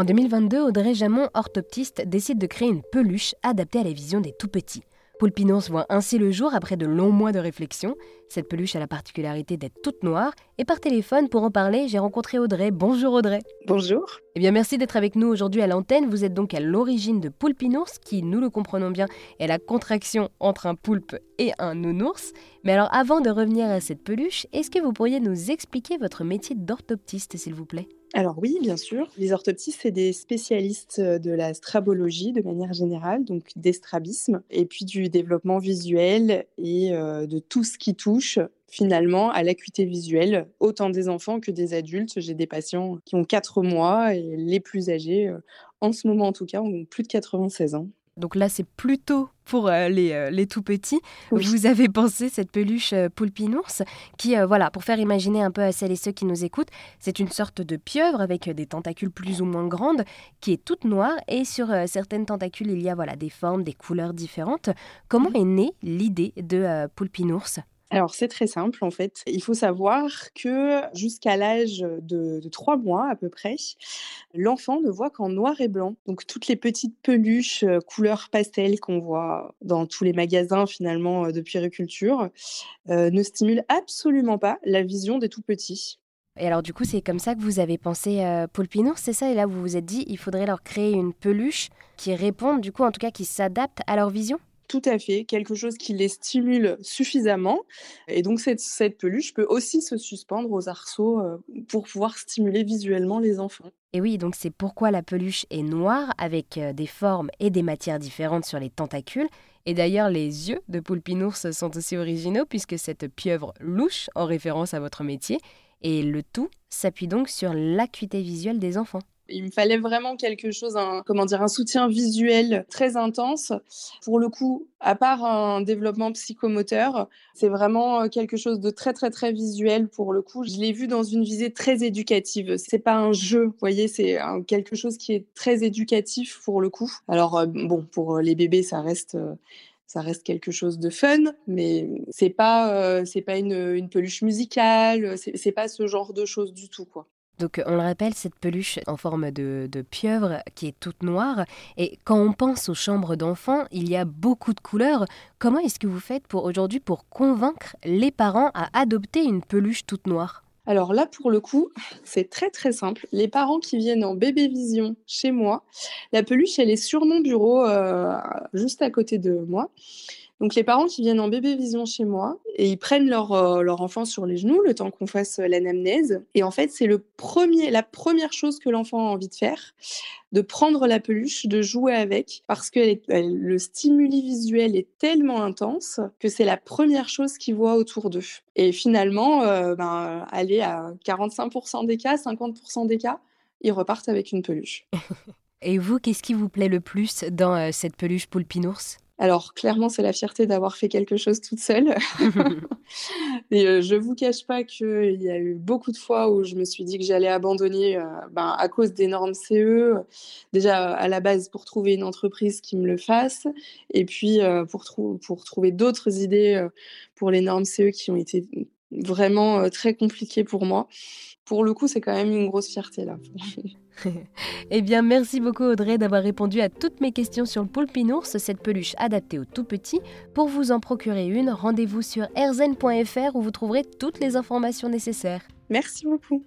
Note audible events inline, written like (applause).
En 2022, Audrey Jamon, orthoptiste, décide de créer une peluche adaptée à la vision des tout-petits. Poulpinours voit ainsi le jour après de longs mois de réflexion. Cette peluche a la particularité d'être toute noire. Et par téléphone, pour en parler, j'ai rencontré Audrey. Bonjour Audrey. Bonjour. Eh bien, merci d'être avec nous aujourd'hui à l'antenne. Vous êtes donc à l'origine de Poulpinours, qui, nous le comprenons bien, est la contraction entre un poulpe et un nounours. Mais alors, avant de revenir à cette peluche, est-ce que vous pourriez nous expliquer votre métier d'orthoptiste, s'il vous plaît? Alors oui, bien sûr. Les orthoptistes, c'est des spécialistes euh, de la strabologie de manière générale, donc des strabismes, et puis du développement visuel et euh, de tout ce qui touche finalement à l'acuité visuelle, autant des enfants que des adultes. J'ai des patients qui ont 4 mois et les plus âgés, euh, en ce moment en tout cas, ont plus de 96 ans. Donc là, c'est plutôt pour euh, euh, les, tout petits. Vous avez pensé cette peluche euh, poulpinours qui, voilà, pour faire imaginer un peu à celles et ceux qui nous écoutent, c'est une sorte de pieuvre avec des tentacules plus ou moins grandes qui est toute noire et sur certaines tentacules, il y a voilà des formes, des couleurs différentes. Comment est née l'idée de poulpinours alors c'est très simple en fait. Il faut savoir que jusqu'à l'âge de, trois mois à peu près, l'enfant ne voit qu'en noir et blanc. Donc toutes les petites peluches couleur pastel qu'on voit dans tous les magasins finalement de puériculture ne stimulent absolument pas la vision des tout petits. Et alors du coup c'est comme ça que vous avez pensé euh, c'est ça? Et là vous vous êtes dit il faudrait leur créer une peluche qui réponde du coup en tout cas qui s'adapte à leur vision? Tout à fait, quelque chose qui les stimule suffisamment. Et donc cette, peluche peut aussi se suspendre aux arceaux euh, pour pouvoir stimuler visuellement les enfants. Et oui, donc c'est pourquoi la peluche est noire avec euh, des formes et des matières différentes sur les tentacules. Et d'ailleurs, les yeux de Poulpinours sont aussi originaux puisque cette pieuvre louche, en référence à votre métier, et le tout s'appuie donc sur l'acuité visuelle des enfants. Il me fallait vraiment quelque chose, un, comment dire, un soutien visuel très intense. Pour le coup, à part un développement psychomoteur, c'est vraiment euh, quelque chose de très très très visuel pour le coup. Je l'ai vu dans une visée très éducative. C'est pas un jeu, vous voyez, c'est quelque chose qui est très éducatif pour le coup. Alors euh, bon, pour les bébés, ça reste euh, ça reste quelque chose de fun, mais c'est pas c'est pas une, une, peluche musicale, c'est pas ce genre de choses du tout quoi. Donc on le rappelle, cette peluche en forme de, pieuvre qui est toute noire. Et quand on pense aux chambres d'enfants, il y a beaucoup de couleurs. Comment est-ce que vous faites pour aujourd'hui pour convaincre les parents à adopter une peluche toute noire? Alors là, pour le coup, c'est très très simple. Les parents qui viennent en bébé vision chez moi, la peluche, elle est sur mon bureau, euh, juste à côté de moi. Donc les parents qui viennent en bébé vision chez moi et ils prennent leur, euh, leur enfant sur les genoux le temps qu'on fasse euh, l'anamnèse. Et en fait, c'est la première chose que l'enfant a envie de faire, de prendre la peluche, de jouer avec, parce que le stimuli visuel est tellement intense que c'est la première chose qu'ils voient autour d'eux. Et finalement, euh, ben, aller à 45% des cas, 50% des cas, ils repartent avec une peluche. (laughs) Et vous, qu'est-ce qui vous plaît le plus dans cette peluche poulpinours? Alors clairement, c'est la fierté d'avoir fait quelque chose toute seule. (laughs) (laughs) Et euh, je vous cache pas qu'il y a eu beaucoup de fois où je me suis dit que j'allais abandonner euh, ben, à cause des normes CE. Déjà à la base pour trouver une entreprise qui me le fasse, et puis euh, pour, pour trouver d'autres idées pour les normes CE qui ont été vraiment très compliquées pour moi. Pour le coup, c'est quand même une grosse fierté là. (laughs) (laughs) eh bien, merci beaucoup Audrey d'avoir répondu à toutes mes questions sur le poulpinours, cette peluche adaptée aux tout petits. Pour vous en procurer une, rendez-vous sur erzen.fr où vous trouverez toutes les informations nécessaires. Merci beaucoup.